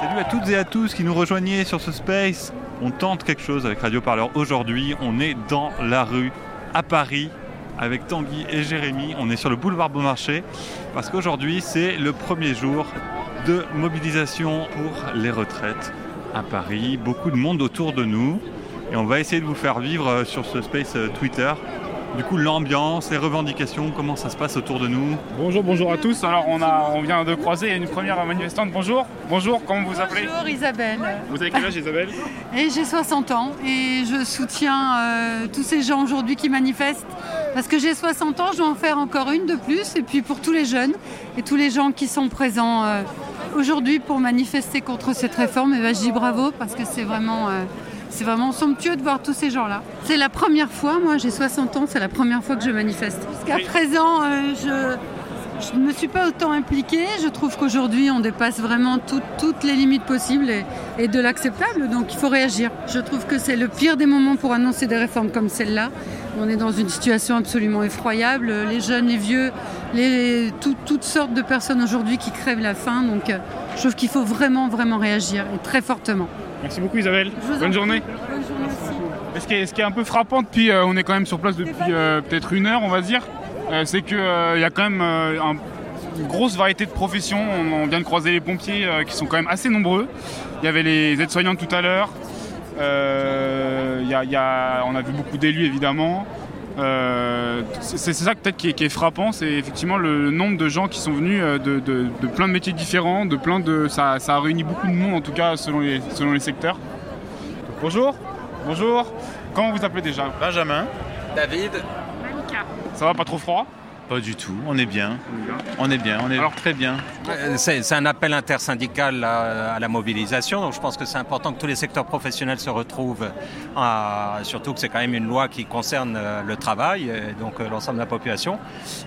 Salut à toutes et à tous qui nous rejoignez sur ce space. On tente quelque chose avec Radio Parleur aujourd'hui. On est dans la rue à Paris avec Tanguy et Jérémy. On est sur le boulevard Beaumarchais parce qu'aujourd'hui c'est le premier jour de mobilisation pour les retraites à Paris. Beaucoup de monde autour de nous et on va essayer de vous faire vivre euh, sur ce space euh, Twitter du coup, l'ambiance, les revendications, comment ça se passe autour de nous Bonjour, bonjour à tous. Alors, on, a, on vient de croiser une première manifestante. Bonjour, bonjour, comment vous appelez Bonjour Isabelle. Vous avez quel âge Isabelle Et j'ai 60 ans et je soutiens euh, tous ces gens aujourd'hui qui manifestent. Parce que j'ai 60 ans, je dois en faire encore une de plus. Et puis pour tous les jeunes et tous les gens qui sont présents euh, aujourd'hui pour manifester contre cette réforme, et ben, je dis bravo parce que c'est vraiment... euh, c'est vraiment somptueux de voir tous ces gens-là. C'est la première fois, moi j'ai 60 ans, c'est la première fois que je manifeste. Jusqu'à présent, euh, je je ne me suis pas autant impliquée. Je trouve qu'aujourd'hui, on dépasse vraiment tout- toutes les limites possibles et, et de l'acceptable. Donc il faut réagir. Je trouve que c'est le pire des moments pour annoncer des réformes comme celle-là. On est dans une situation absolument effroyable. Les jeunes, les vieux, les, tout- toutes sortes de personnes aujourd'hui qui crèvent la faim. Donc euh, je trouve qu'il faut vraiment, vraiment réagir et très fortement. Merci beaucoup Isabelle. Bonne journée. Bonne journée aussi. Et Ce qui, est, ce qui est un peu frappant depuis, euh, on est quand même sur place depuis euh, peut-être une heure, on va dire, euh, c'est qu'il y a quand même euh, un- une grosse variété de professions. On, on vient de croiser les pompiers euh, qui sont quand même assez nombreux. Il y avait les aides-soignantes tout à l'heure. Euh, a- y a- on a vu beaucoup d'élus évidemment. Euh, c'est ça peut-être qui, est- qui est frappant, c'est effectivement le nombre de gens qui sont venus euh, de, de- de plein de métiers différents, de plein de ça, ça a réuni beaucoup de monde en tout cas selon les, selon les secteurs. Bonjour, bonjour. Comment vous appelez déjà? Benjamin. David. Ça va pas trop froid? Pas du tout, on est bien. On est bien, on est Alors- très bien. Euh, C'est un appel intersyndical à, à la mobilisation, donc je pense que c'est important que tous les secteurs professionnels se retrouvent, à- surtout que c'est quand même une loi qui concerne euh, le travail, et donc euh, l'ensemble de la population.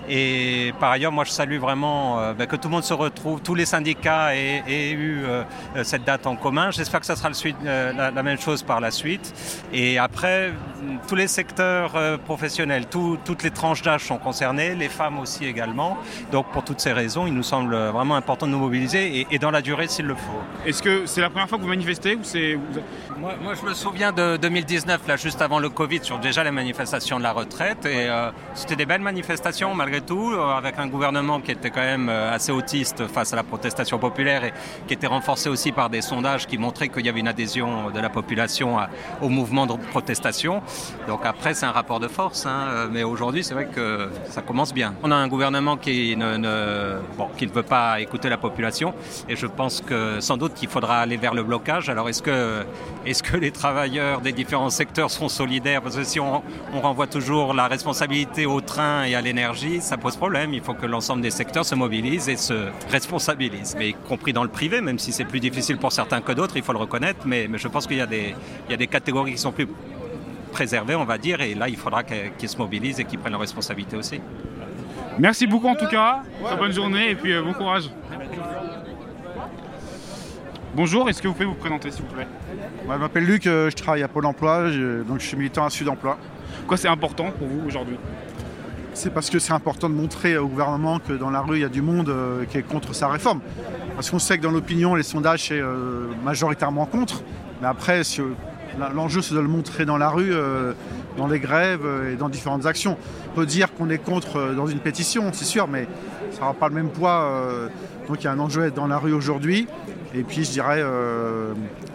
Et par ailleurs, moi je salue vraiment euh, ben, que tout le monde se retrouve, tous les syndicats aient, aient eu euh, euh, cette date en commun. J'espère que ça sera le suite- euh, la, la même chose par la suite. Et après, tous les secteurs euh, professionnels, tout- toutes les tranches d'âge sont concernées, les femmes aussi également. Donc pour toutes ces raisons, il nous semble vraiment important de nous mobiliser et, et dans la durée s'il le faut. Est-ce que c'est la première fois que vous manifestez ou c'est Moi, moi, je me souviens de 2019, là, juste avant le Covid, sur déjà les manifestations de la retraite. Et euh, c'était des belles manifestations, malgré tout, euh, avec un gouvernement qui était quand même euh, assez autiste face à la protestation populaire et qui était renforcé aussi par des sondages qui montraient qu'il y avait une adhésion de la population à- au mouvement de protestation. Donc après, c'est un rapport de force. hein, euh, mais aujourd'hui, c'est vrai que ça commence bien. On a un gouvernement qui ne, ne- bon, qui ne veut pas écouter la population. Et je pense que sans doute qu'il faudra aller vers le blocage. Alors est-ce que, est-ce que les travailleurs des différents secteurs seront solidaires? Parce que si on, on renvoie toujours la responsabilité au train et à l'énergie, ça pose problème. Il faut que l'ensemble des secteurs se mobilisent et se responsabilisent. Mais y compris dans le privé, même si c'est plus difficile pour certains que d'autres, il faut le reconnaître. Mais, mais je pense qu'il y, a des- il y a des catégories qui sont plus préservées, on va dire. Et là, il faudra qu'ils se mobilisent et qu'ils prennent leurs responsabilités aussi. Merci beaucoup en tout cas. Bonne journée et puis euh, bon courage. Bonjour, est-ce que vous pouvez vous présenter s'il vous plaît je m'appelle Luc, euh, je travaille à Pôle emploi, je- donc je suis militant à Sud Emploi. Pourquoi c'est important pour vous aujourd'hui C'est parce que c'est important de montrer au gouvernement que dans la rue, il y a du monde euh, qui est contre sa réforme. Parce qu'on sait que dans l'opinion, les sondages, c'est euh, majoritairement contre. Mais après, si, euh, l'enjeu, c'est de le montrer dans la rue, euh, dans les grèves euh, et dans différentes actions. On peut dire qu'on est contre euh, dans une pétition, c'est sûr, mais ça n'aura pas le même poids. donc il y a un enjeu à être dans la rue aujourd'hui. Et puis, je dirais,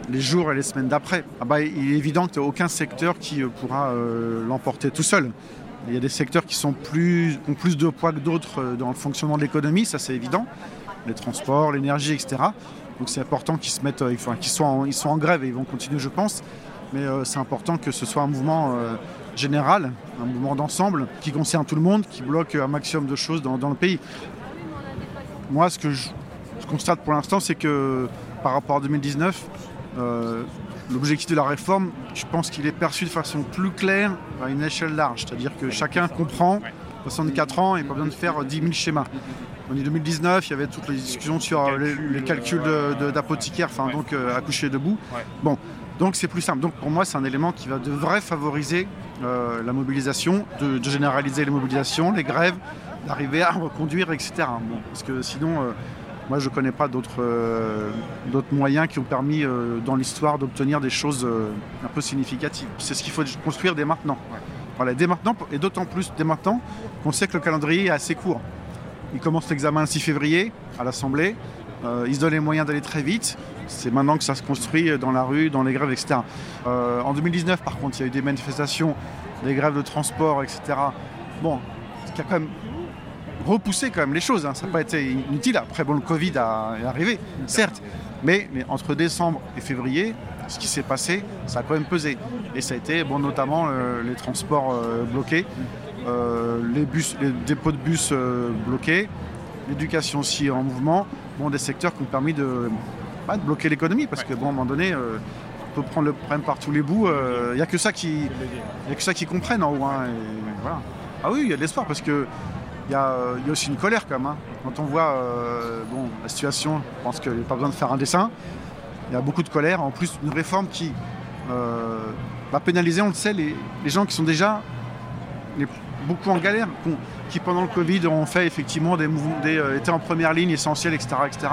les jours et les semaines d'après. Ah bah, il est évident qu'il n'y a aucun secteur qui pourra l'emporter tout seul. Il y a des secteurs qui, sont plus, ont plus de poids que d'autres dans le fonctionnement de l'économie, ça c'est évident. Les transports, l'énergie, etc. Donc c'est important qu'ils se mettent, enfin, qu'ils soient, en, ils en grève et ils vont continuer, je pense. Mais euh, c'est important que ce soit un mouvement euh, général, un mouvement d'ensemble qui concerne tout le monde, qui bloque un maximum de choses dans, dans le pays. Moi, ce que je, je constate pour l'instant, c'est que par rapport à 2019, euh, l'objectif de la réforme, je pense qu'il est perçu de façon plus claire à une échelle large. C'est-à-dire que chacun comprend, 64 ans, et pas besoin de faire 10 000 schémas. En 2019, il y avait toutes les discussions sur les, les calculs d'apothicaire, enfin donc euh, accoucher debout. Bon, donc c'est plus simple. Donc pour moi, c'est un élément qui va devrait favoriser euh, la mobilisation, de, de généraliser les mobilisations, les grèves, d'arriver à reconduire, etc. parce que sinon, moi, je ne connais pas d'autres moyens qui ont permis dans l'histoire d'obtenir des choses un peu significatives. C'est ce qu'il faut construire dès maintenant. Voilà, dès maintenant, et d'autant plus dès maintenant qu'on sait que le calendrier est assez court. Il commence l'examen le 6 février à l'Assemblée. Euh, il se donne les moyens d'aller très vite. C'est maintenant que ça se construit dans la rue, dans les grèves, etc. Euh, en 2019, par contre, il y a eu des manifestations, des grèves de transport, etc. Bon, ce qui a quand même repoussé quand même les choses. Hein. Ça n'a pas été inutile. Après, le Covid a, est arrivé, certes. Mais, entre décembre et février, ce qui s'est passé, ça a quand même pesé. Et ça a été bon, notamment euh, les transports bloqués. Euh, les, bus, les dépôts de bus bloqués, l'éducation aussi en mouvement, bon, des secteurs qui ont permis de, de bloquer l'économie, parce que bon, à un moment donné, euh, on peut prendre le problème par tous les bouts. Il n'y a que ça qui, y a que ça qui comprennent en haut. Hein, voilà. Ah oui, il y a de l'espoir parce que il y, a, aussi une colère quand même. Hein. Quand on voit bon, la situation, je pense qu'il n'y a pas besoin de faire un dessin. Il y a beaucoup de colère. En plus, une réforme qui va pénaliser, on le sait, les, les gens qui sont déjà les beaucoup en galère, qui pendant le Covid ont fait effectivement des mouvements, des, euh, étaient en première ligne essentielle, etc., etc.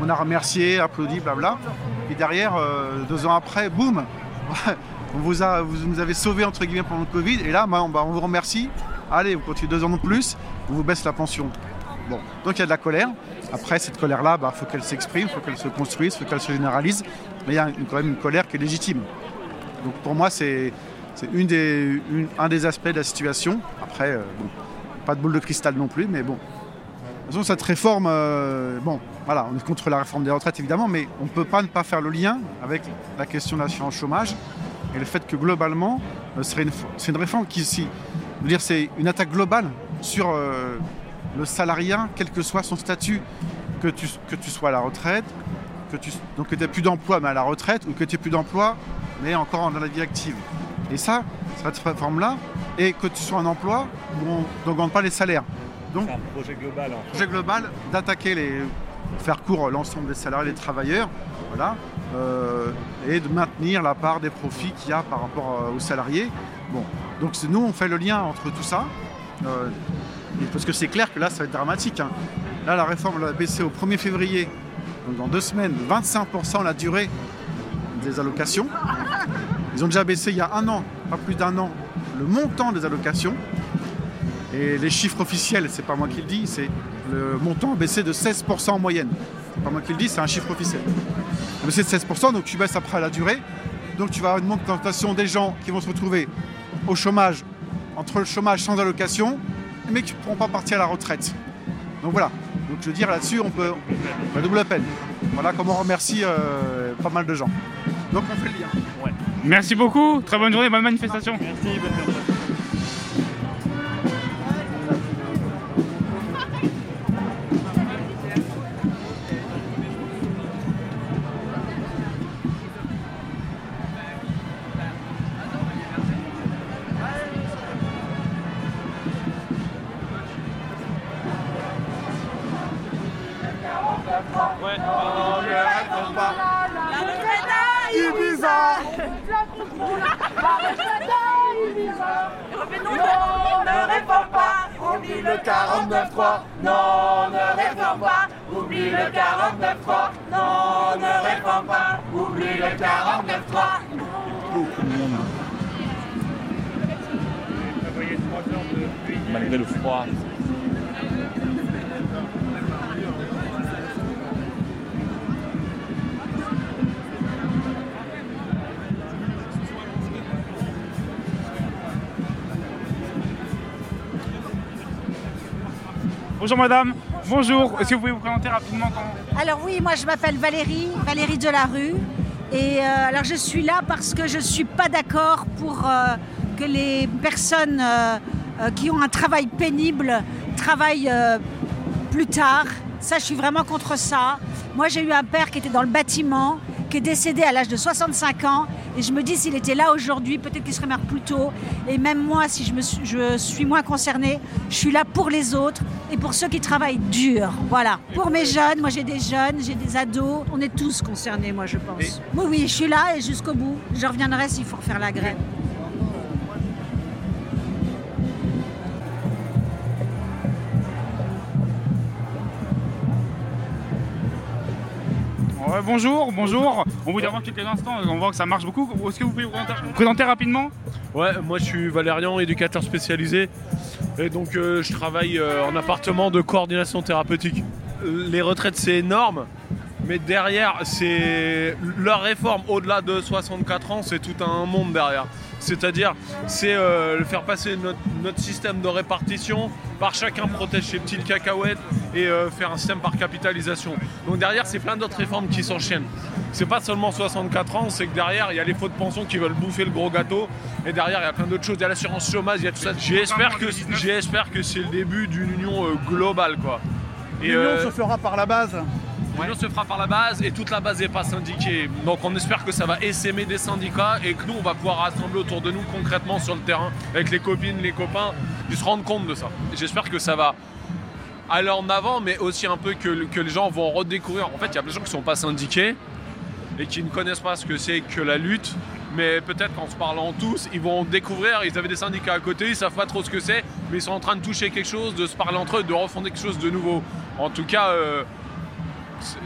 On a remercié, applaudi, blabla. Et derrière, euh, deux ans après, boum, on vous, a, vous nous avez sauvé entre guillemets pendant le Covid. Et là, bah, on, vous remercie. Allez, vous continuez deux ans de plus, on vous baisse la pension. Bon, donc il y a de la colère. Après, cette colère-là, il bah, faut qu'elle s'exprime, il faut qu'elle se construise, il faut qu'elle se généralise. Mais il y a quand même une colère qui est légitime. Donc pour moi, c'est une un des aspects de la situation. Après, euh, pas de boule de cristal non plus, mais bon. Façon, cette réforme, euh, bon, voilà, on est contre la réforme des retraites évidemment, mais on ne peut pas ne pas faire le lien avec la question de l'assurance chômage et le fait que globalement, euh, c'est une, réforme qui, si, c'est une attaque globale sur le salariat, quel que soit son statut, que tu, sois à la retraite, que tu donc que plus d'emploi mais à la retraite, ou que tu n'aies plus d'emploi mais encore dans la vie active. Et ça, cette réforme-là, et que tu sois en emploi, on n'augmente pas les salaires. Donc, c'est un projet global. Un projet global d'attaquer les, faire court l'ensemble des salariés, les travailleurs, voilà, euh, et de maintenir la part des profits qu'il y a par rapport euh, aux salariés. Bon, donc nous on fait le lien entre tout ça, euh, parce que c'est clair que là ça va être dramatique. Hein. Là la réforme va baisser au 1er février, donc dans deux semaines, 25% la durée des allocations. Ils ont déjà baissé il y a un an, pas plus d'un an, le montant des allocations. Et les chiffres officiels, c'est pas moi qui le dis, c'est le montant a baissé de 16% en moyenne. C'est pas moi qui le dis, c'est un chiffre officiel. Il a baissé de 16%, donc tu baisses après la durée. Donc tu vas avoir une augmentation des gens qui vont se retrouver au chômage, entre le chômage sans allocation, mais qui ne pourront pas partir à la retraite. Donc voilà. Donc je veux dire là-dessus, on peut. La double peine. Voilà comment on remercie euh, pas mal de gens. Donc on fait le lien. Merci beaucoup, très bonne journée, bonne manifestation. Merci, bonne journée. Oublie le 49-3, non, ne réforme pas, oublie le 49-3. Malgré le froid. Bonjour madame, bonjour, est-ce que vous pouvez vous présenter rapidement Alors oui, moi je m'appelle Valérie, Valérie de la rue. Et euh, alors je suis là parce que je ne suis pas d'accord pour euh, que les personnes euh, qui ont un travail pénible travaillent plus tard. Ça, je suis vraiment contre ça. Moi, j'ai eu un père qui était dans le bâtiment, qui est décédé à l'âge de 65 ans. Et je me dis, s'il était là aujourd'hui, peut-être qu'il serait mort plus tôt. Et même moi, si je, me suis, je suis moins concernée, je suis là pour les autres et pour ceux qui travaillent dur. Voilà. Pour mes jeunes, moi j'ai des jeunes, j'ai des ados. On est tous concernés, moi, je pense. Oui, oui, je suis là et jusqu'au bout. Je reviendrai s'il faut refaire la grève. Bonjour, bonjour. On vous dit avant quelques instants, on voit que ça marche beaucoup. Est-ce que vous pouvez vous présenter, vous présenter rapidement? Ouais, moi je suis Valérian, éducateur spécialisé. Et donc euh, je travaille euh, en appartement de coordination thérapeutique. Les retraites c'est énorme, mais derrière c'est leur réforme au-delà de 64 ans, c'est tout un monde derrière. C'est-à-dire, c'est euh, faire passer notre, notre système de répartition par chacun protège ses petites cacahuètes et euh, faire un système par capitalisation. Donc derrière, c'est plein d'autres réformes qui s'enchaînent. C'est pas seulement 64 ans, c'est que derrière, il y a les faux de pension qui veulent bouffer le gros gâteau. Et derrière, il y a plein d'autres choses. Il y a l'assurance chômage, il y a tout ça. J'espère que, j'espère que c'est le début d'une union euh, globale, quoi. L'union se fera par la base. L'union se fera par la base et toute la base n'est pas syndiquée. Donc on espère que ça va essaimer des syndicats et que nous on va pouvoir rassembler autour de nous concrètement sur le terrain avec les copines, les copains, ils se rendent compte de ça. J'espère que ça va aller en avant, mais aussi un peu que, les gens vont redécouvrir. En fait, il y a plein de gens qui sont pas syndiqués et qui ne connaissent pas ce que c'est que la lutte. Mais peut-être qu'en se parlant tous, ils vont découvrir, ils avaient des syndicats à côté, ils savent pas trop ce que c'est, mais ils sont en train de toucher quelque chose, de se parler entre eux, de refonder quelque chose de nouveau. En tout cas, euh,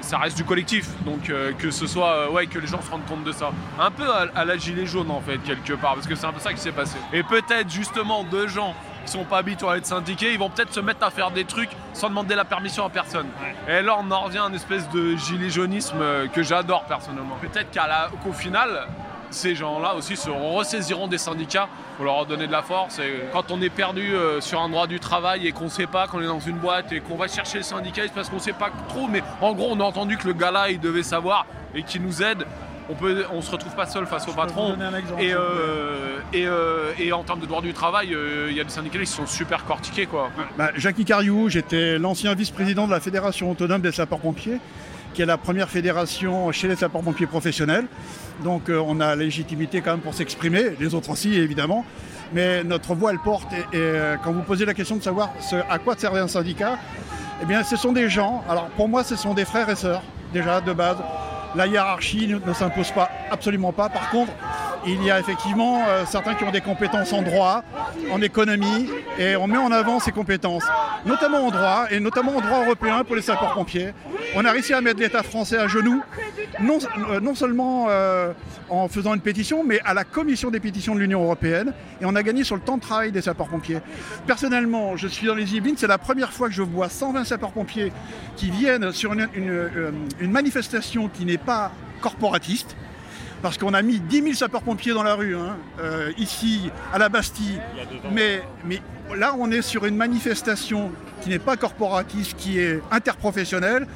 ça reste du collectif, donc euh, que ce soit, euh, ouais, que les gens se rendent compte de ça. Un peu à, la gilet jaune en fait, quelque part, parce que c'est un peu ça qui s'est passé. Et peut-être justement deux gens qui sont pas habitués à être syndiqués, ils vont peut-être se mettre à faire des trucs sans demander la permission à personne. Et là, on en revient à une espèce de gilet jaunisme euh, que j'adore personnellement. Peut-être qu'au final, ces gens-là aussi se ressaisiront des syndicats pour leur donner de la force. Et quand on est perdu euh, sur un droit du travail et qu'on ne sait pas, qu'on est dans une boîte et qu'on va chercher le syndicat, c'est parce qu'on ne sait pas trop. Mais en gros, on a entendu que le gars-là, il devait savoir et qu'il nous aide. On peut, on se retrouve pas seul face au patron. Et, euh, euh, et, en termes de droit du travail, il y a des syndicalistes qui sont super cortiqués. Quoi. Bah, Jackie Cariou, j'étais l'ancien vice-président de la Fédération autonome des sapeurs-pompiers qui est la première fédération chez les sapeurs-pompiers professionnels. Donc euh, on a la légitimité quand même pour s'exprimer, les autres aussi évidemment. Mais notre voix elle porte et, euh, quand vous posez la question de savoir à quoi servait un syndicat, eh bien ce sont des gens, alors pour moi ce sont des frères et sœurs déjà de base. La hiérarchie ne, s'impose pas, absolument pas. Par contre, il y a effectivement euh, certains qui ont des compétences en droit, en économie, et on met en avant ces compétences, notamment en droit, et notamment en droit européen pour les sapeurs-pompiers. On a réussi à mettre l'État français à genoux, non, euh, seulement euh, en faisant une pétition, mais à la commission des pétitions de l'Union européenne, et on a gagné sur le temps de travail des sapeurs-pompiers. Personnellement, je suis dans les Yvelines, c'est la première fois que je vois 120 sapeurs-pompiers qui viennent sur une, une manifestation qui n'est pas corporatiste, parce qu'on a mis 10 000 sapeurs-pompiers dans la rue, hein, euh, ici, à la Bastille. Mais, mais là, on est sur une manifestation qui n'est pas corporatiste, qui est interprofessionnelle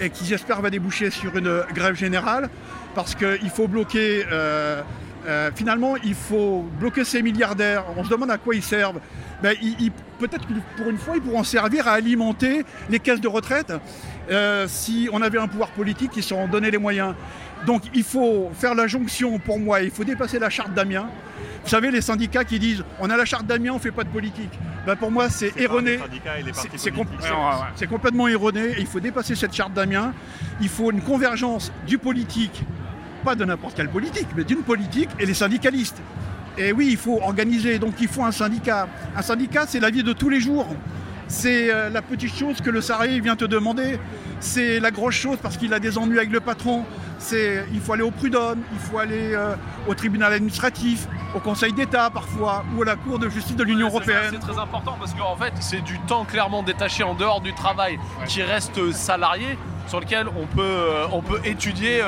et qui, j'espère, va déboucher sur une grève générale, parce qu'il faut bloquer... Euh, euh, finalement, il faut bloquer ces milliardaires. On se demande à quoi ils servent. Ben, peut-être que pour une fois, ils pourront servir à alimenter les caisses de retraite si on avait un pouvoir politique qui s'en donnait les moyens. Donc il faut faire la jonction pour moi, il faut dépasser la charte d'Amiens. Vous savez, les syndicats qui disent on a la charte d'Amiens, on ne fait pas de politique. Ben, pour moi, c'est erroné. C'est complètement erroné il faut dépasser cette charte d'Amiens. Il faut une convergence du politique, pas de n'importe quelle politique, mais d'une politique et les syndicalistes. Et oui, il faut organiser, donc il faut un syndicat. Un syndicat, c'est la vie de tous les jours. C'est euh, la petite chose que le salarié vient te demander. C'est la grosse chose parce qu'il a des ennuis avec le patron. C'est il faut aller au prud'homme, il faut aller euh, au tribunal administratif, au Conseil d'État parfois, ou à la Cour de justice de l'Union européenne. C'est très important parce qu'en fait, c'est du temps clairement détaché en dehors du travail qui reste salarié sur lequel on peut, euh, on peut étudier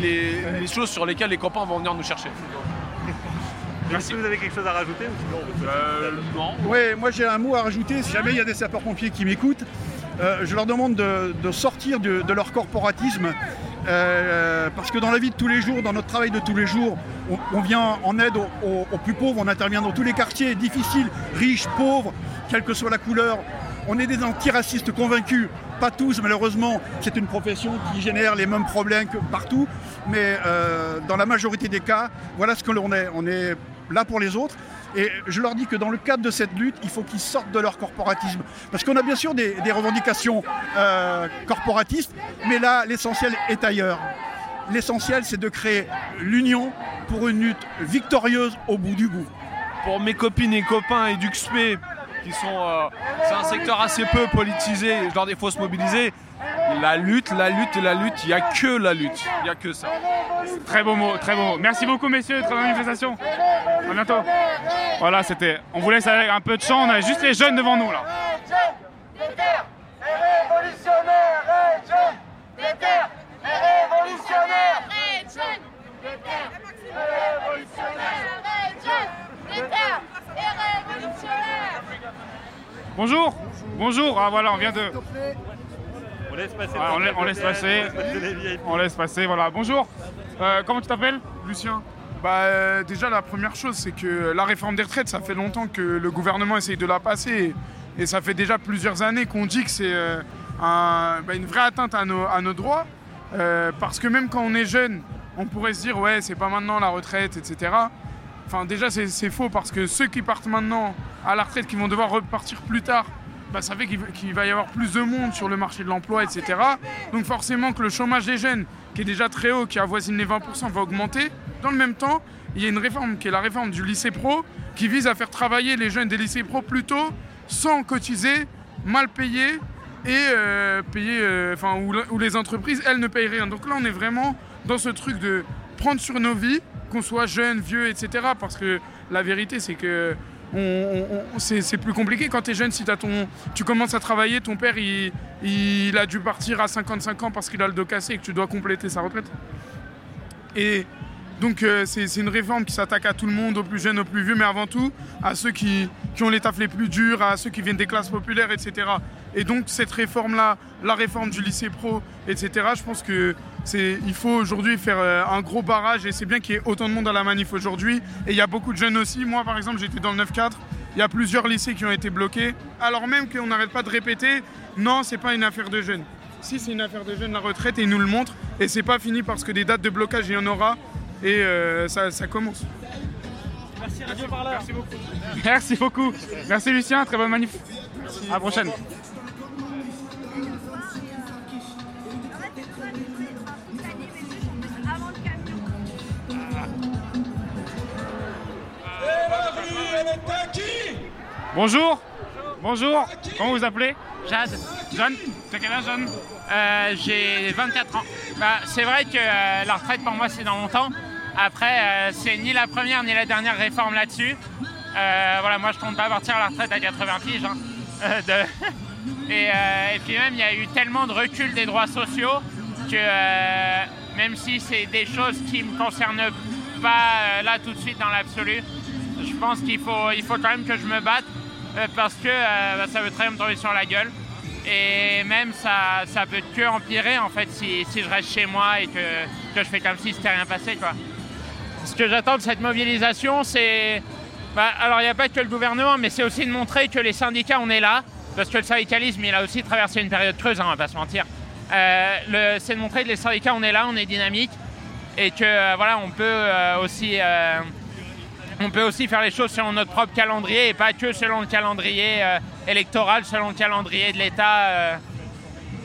les, les choses sur lesquelles les copains vont venir nous chercher. Est-ce que vous avez quelque chose à rajouter euh, Non. Oui, moi j'ai un mot à rajouter. Si jamais il y a des sapeurs-pompiers qui m'écoutent, euh, je leur demande de, sortir de, leur corporatisme. Euh, parce que dans la vie de tous les jours, dans notre travail de tous les jours, on, vient en aide aux, plus pauvres, on intervient dans tous les quartiers difficiles, riches, pauvres, quelle que soit la couleur. On est des antiracistes convaincus, pas tous malheureusement, c'est une profession qui génère les mêmes problèmes que partout, mais dans la majorité des cas, voilà ce que l'on est. On est là pour les autres. Et je leur dis que dans le cadre de cette lutte, il faut qu'ils sortent de leur corporatisme. Parce qu'on a bien sûr des, revendications euh, corporatistes, mais là, l'essentiel est ailleurs. L'essentiel, c'est de créer l'union pour une lutte victorieuse au bout du bout. Pour mes copines et copains et qui sont. Euh, c'est un secteur assez peu politisé, je leur dis se mobiliser. La lutte, la lutte la lutte, il n'y a que la lutte. Il n'y a que ça. Très beau mot, très beau mot. Merci beaucoup messieurs, très bonne manifestation. À bientôt. Voilà, c'était. On vous laisse avec un peu de chant, on a juste les jeunes devant nous là. Bonjour, bonjour. Ah voilà, on vient de. On laisse passer. Ah, on, la- on laisse passer. On laisse passer. Voilà. Bonjour. Euh, comment tu t'appelles? Lucien bah, euh, déjà, la première chose, c'est que la réforme des retraites, ça fait longtemps que le gouvernement essaye de la passer. Et, et ça fait déjà plusieurs années qu'on dit que c'est euh, un- bah, une vraie atteinte à nos, à nos droits. Euh, parce que même quand on est jeune, on pourrait se dire, ouais, c'est pas maintenant la retraite, etc. Enfin, déjà, c'est c'est faux parce que ceux qui partent maintenant à la retraite, qui vont devoir repartir plus tard, bah, ça fait qu'il va y avoir plus de monde sur le marché de l'emploi, etc. Donc forcément que le chômage des jeunes, qui est déjà très haut, qui avoisine les 20%, va augmenter. Dans le même temps, il y a une réforme qui est la réforme du lycée pro, qui vise à faire travailler les jeunes des lycées pro plus tôt, sans cotiser, mal payés, et euh, payer, euh, où, où les entreprises, elles, ne payent rien. Donc là, on est vraiment dans ce truc de prendre sur nos vies, qu'on soit jeune, vieux, etc. Parce que la vérité, c'est que c'est plus compliqué quand tu es jeune. Si as ton, tu commences à travailler, ton père, il, a dû partir à 55 ans parce qu'il a le dos cassé et que tu dois compléter sa retraite. Et donc euh, c'est une réforme qui s'attaque à tout le monde, aux plus jeunes, aux plus vieux, mais avant tout à ceux qui, ont les tafs les plus durs, à ceux qui viennent des classes populaires, etc. Et donc cette réforme-là, la réforme du lycée pro, etc., je pense que il faut aujourd'hui faire euh, un gros barrage et c'est bien qu'il y ait autant de monde à la manif aujourd'hui. Et il y a beaucoup de jeunes aussi. Moi par exemple j'étais dans le 9-4, il y a plusieurs lycées qui ont été bloqués, alors même qu'on n'arrête pas de répéter, non c'est pas une affaire de jeunes. Si c'est une affaire de jeunes, la retraite, et ils nous le montrent. Et c'est pas fini parce que des dates de blocage, il y en aura. Et euh, ça, ça commence. Merci beaucoup. Merci beaucoup. Merci Lucien, très bonne manif. À la prochaine. Bonjour. Bonjour. Comment vous appelez? Jade. Jeanne. T'as quel âge, Jeanne? Euh, J'ai 24 ans. Bah, c'est vrai que euh, la retraite pour moi c'est dans longtemps. Après, euh, c'est ni la première ni la dernière réforme là-dessus. Euh, voilà, moi je compte pas partir à la retraite à 80 piges. hein. Euh, et, puis même, il y a eu tellement de recul des droits sociaux que même si c'est des choses qui me concernent pas là tout de suite dans l'absolu, je pense qu'il faut, il faut quand même que je me batte parce que bah, ça veut très bien me tomber sur la gueule. Et même ça, ça peut que empirer en fait si, si je reste chez moi et que, que je fais comme si c'était rien passé quoi. Ce que j'attends de cette mobilisation, c'est. bah, alors il n'y a pas que le gouvernement, mais c'est aussi de montrer que les syndicats, on est là. Parce que le syndicalisme, il a aussi traversé une période creuse, hein, on va pas se mentir. Euh, c'est de montrer que les syndicats, on est là, on est dynamique. Et que euh, voilà, on peut euh, aussi. on peut aussi faire les choses selon notre propre calendrier et pas que selon le calendrier électoral, selon le calendrier de l'État.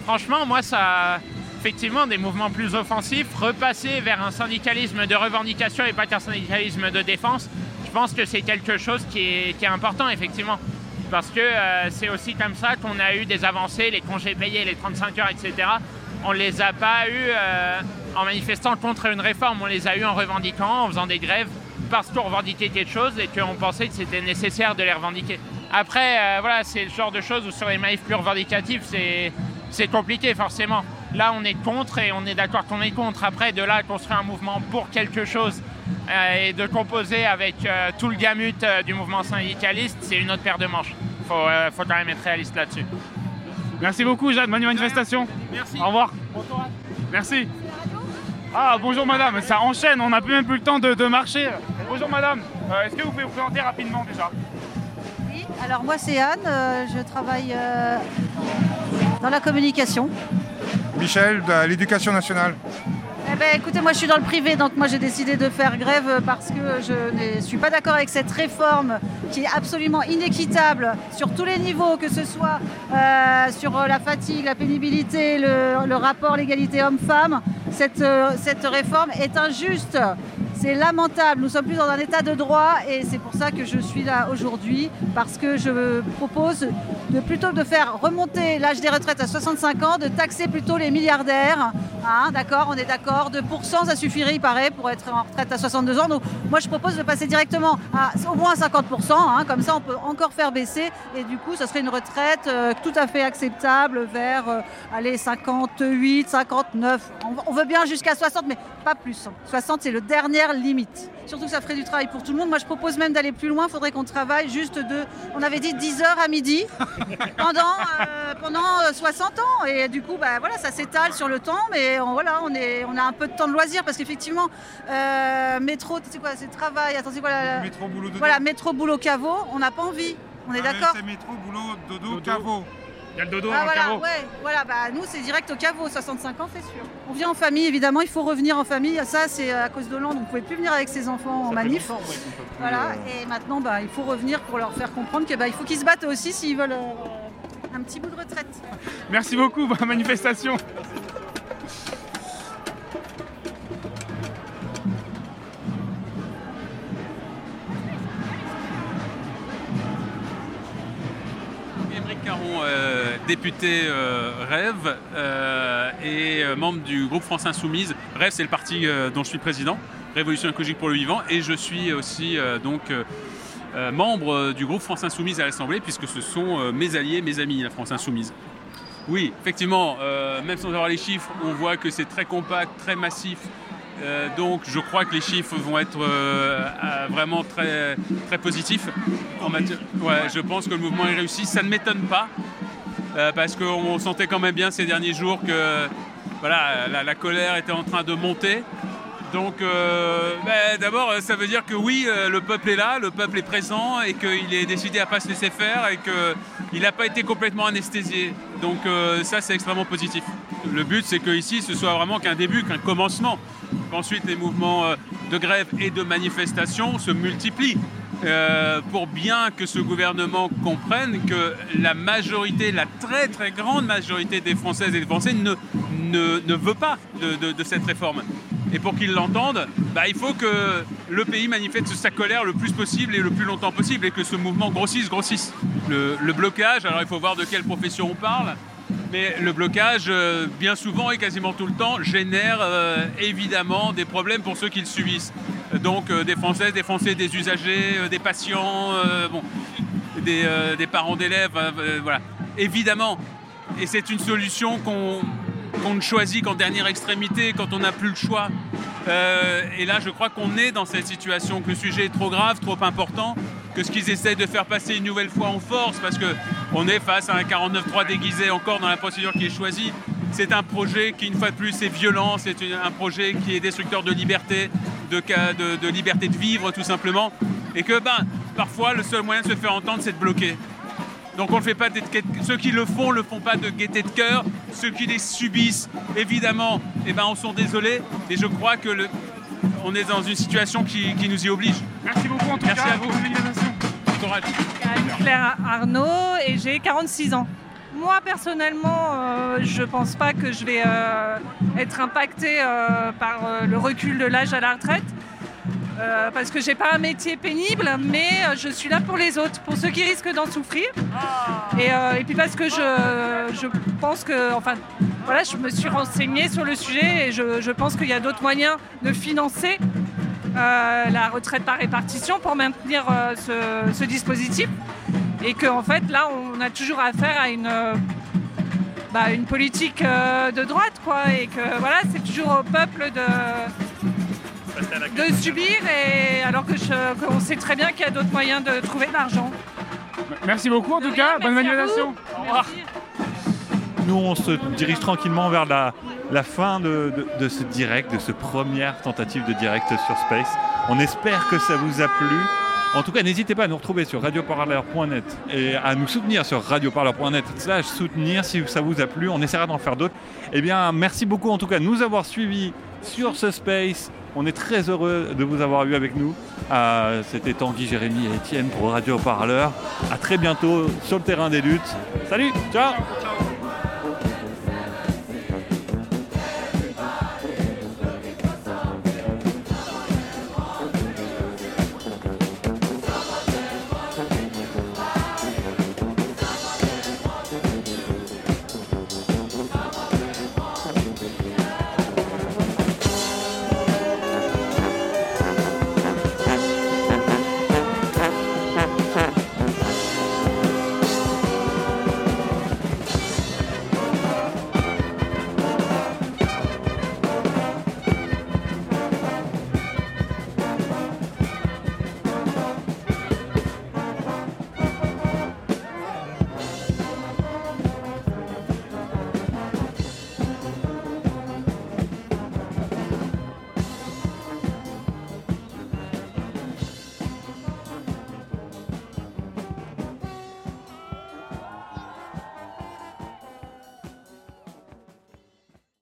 Franchement, moi, ça, effectivement, des mouvements plus offensifs, repasser vers un syndicalisme de revendication et pas qu'un syndicalisme de défense, je pense que c'est quelque chose qui est, important, effectivement. Parce que euh, c'est aussi comme ça qu'on a eu des avancées, les congés payés, les 35 heures, etc. On ne les a pas eus euh, en manifestant contre une réforme, on les a eus en revendiquant, en faisant des grèves, parce qu'on revendiquait quelque chose et qu'on pensait que c'était nécessaire de les revendiquer. Après, euh, voilà, c'est le genre de choses où sur les manifs plus revendicatives, c'est compliqué forcément. Là, on est contre et on est d'accord qu'on est contre. Après, de là à construire un mouvement pour quelque chose euh, et de composer avec euh, tout le gamut euh, du mouvement syndicaliste, c'est une autre paire de manches. Faut, euh, faut quand même être réaliste là-dessus. Merci beaucoup, Jade. Bonne manifestation. Merci. Au revoir. Merci. Ah, bonjour madame. Ça enchaîne. On n'a plus même plus le temps de, de marcher. Bonjour madame. Euh, Est-ce que vous pouvez vous présenter rapidement déjà? Alors moi c'est Anne, euh, je travaille euh, dans la communication. Michel, de l'éducation nationale. Eh ben, écoutez, moi je suis dans le privé, donc moi j'ai décidé de faire grève parce que je ne suis pas d'accord avec cette réforme qui est absolument inéquitable sur tous les niveaux, que ce soit euh, sur la fatigue, la pénibilité, le, rapport l'égalité homme-femme. Cette, euh, cette réforme est injuste. C'est lamentable. Nous sommes plus dans un état de droit et c'est pour ça que je suis là aujourd'hui parce que je propose de plutôt de faire remonter l'âge des retraites à 65 ans, de taxer plutôt les milliardaires. Hein, d'accord, on est d'accord. 2%, ça suffirait, il paraît, pour être en retraite à 62 ans. Donc moi, je propose de passer directement à au moins 50%. hein, comme ça, on peut encore faire baisser et du coup, ça serait une retraite euh, tout à fait acceptable vers euh, allez, 58, 59. On, on veut bien jusqu'à 60, mais pas plus. 60, c'est le dernière limite. Surtout que ça ferait du travail pour tout le monde. Moi, je propose même d'aller plus loin. Il faudrait qu'on travaille juste de, on avait dit 10 heures à midi pendant, euh, pendant euh, 60 ans. Et du coup, bah, voilà, ça s'étale sur le temps, mais on, voilà, on, est, on a un peu de temps de loisir parce qu'effectivement, euh, métro, c'est quoi C'est travail. Attends, c'est quoi la- Métro, boulot, dodo. Voilà, métro, boulot, caveau. On n'a pas envie. On est Ah, d'accord? C'est métro, boulot, dodo, caveau. Il y a le dodo ah, voilà, ouais, voilà, bah, nous c'est direct au caveau, 65 ans c'est sûr. On vient en famille évidemment, il faut revenir en famille, ça c'est à cause d'Hollande, on ne pouvait plus venir avec ses enfants en manif. Voilà, et maintenant bah, il faut revenir pour leur faire comprendre qu'il bah, faut qu'ils se battent aussi s'ils veulent euh, un petit bout de retraite. Merci beaucoup, bonne manifestation. Député euh, Rêve euh, et euh, membre du groupe France Insoumise. Rêve, c'est le parti dont je suis président, Révolution écologique pour le vivant, et je suis aussi donc membre du groupe France Insoumise à l'Assemblée, puisque ce sont mes alliés, mes amis, la France Insoumise. Oui, effectivement, même sans avoir les chiffres, on voit que c'est très compact, très massif. Donc je crois que les chiffres vont être vraiment très, très positifs. Ouais, je pense que le mouvement est réussi. Ça ne m'étonne pas, euh, parce qu'on sentait quand même bien ces derniers jours que voilà, la, colère était en train de monter. Donc euh, ben, d'abord, ça veut dire que oui, euh, le peuple est là, le peuple est présent et qu'il est décidé à pas se laisser faire et qu'il n'a pas été complètement anesthésié. Donc ça, c'est extrêmement positif. Le but, c'est qu'ici, ce soit vraiment qu'un début, qu'un commencement. Qu'ensuite, les mouvements de grève et de manifestation se multiplient. Euh, pour bien que ce gouvernement comprenne que la majorité, la très très grande majorité des Françaises et des Français ne, ne, veut pas de, cette réforme. Et pour qu'ils l'entendent, bah, il faut que le pays manifeste sa colère le plus possible et le plus longtemps possible et que ce mouvement grossisse, grossisse. Le, le blocage, alors il faut voir de quelle profession on parle, mais le blocage, euh, bien souvent et quasiment tout le temps, génère euh, évidemment des problèmes pour ceux qui le subissent. Donc euh, des Françaises, des Français, des usagers, euh, des patients, euh, des, parents d'élèves, voilà. Évidemment. Et c'est une solution qu'on ne choisit qu'en dernière extrémité, quand on n'a plus le choix. Et là, je crois qu'on est dans cette situation, que le sujet est trop grave, trop important, que ce qu'ils essayent de faire passer une nouvelle fois en force, parce qu'on est face à un 49-3 déguisé encore dans la procédure qui est choisie. C'est un projet qui, une fois de plus, est violent, c'est un projet qui est destructeur de liberté, de, ca- de- de liberté de vivre, tout simplement. Et que, ben, parfois, le seul moyen de se faire entendre, c'est de bloquer. Donc on le fait pas de ceux qui le font le font pas de gaieté de cœur. Ceux qui les subissent, évidemment, eh ben on sont désolés. Et je crois que le, on est dans une situation qui, qui nous y oblige. Merci beaucoup en tout Merci cas. à vous. Bon courage. Claire Arnaud et j'ai 46 ans. Moi personnellement, euh, je pense pas que je vais euh, être impactée euh, par le recul de l'âge à la retraite. parce que j'ai pas un métier pénible, mais je suis là pour les autres, pour ceux qui risquent d'en souffrir. Et, euh, et puis parce que je, je pense que, enfin, voilà, je me suis renseignée sur le sujet et je, je pense qu'il y a d'autres moyens de financer la retraite par répartition pour maintenir ce, ce dispositif. Et qu'en fait, là, on a toujours affaire à une, euh, bah, une politique euh, de droite, quoi. Et que voilà, c'est toujours au peuple de, de subir, et alors que je- qu'on sait très bien qu'il y a d'autres moyens de trouver de l'argent. Merci beaucoup en tout cas, bonne manifestation. vous. Au revoir. Nous, on se dirige tranquillement vers la, la fin de, de- de ce direct, de ce première tentative de direct sur Space. On espère que ça vous a plu. En tout cas, n'hésitez pas à nous retrouver sur radioparleur.net et à nous soutenir sur radioparleur.net slash soutenir si ça vous a plu. On essaiera d'en faire d'autres. Eh bien, merci beaucoup en tout cas de nous avoir suivis sur ce Space. On est très heureux de vous avoir eu avec nous. Euh, C'était Tanguy, Jérémy et Étienne pour Radio Parleur. À très bientôt sur le terrain des luttes. Salut, ciao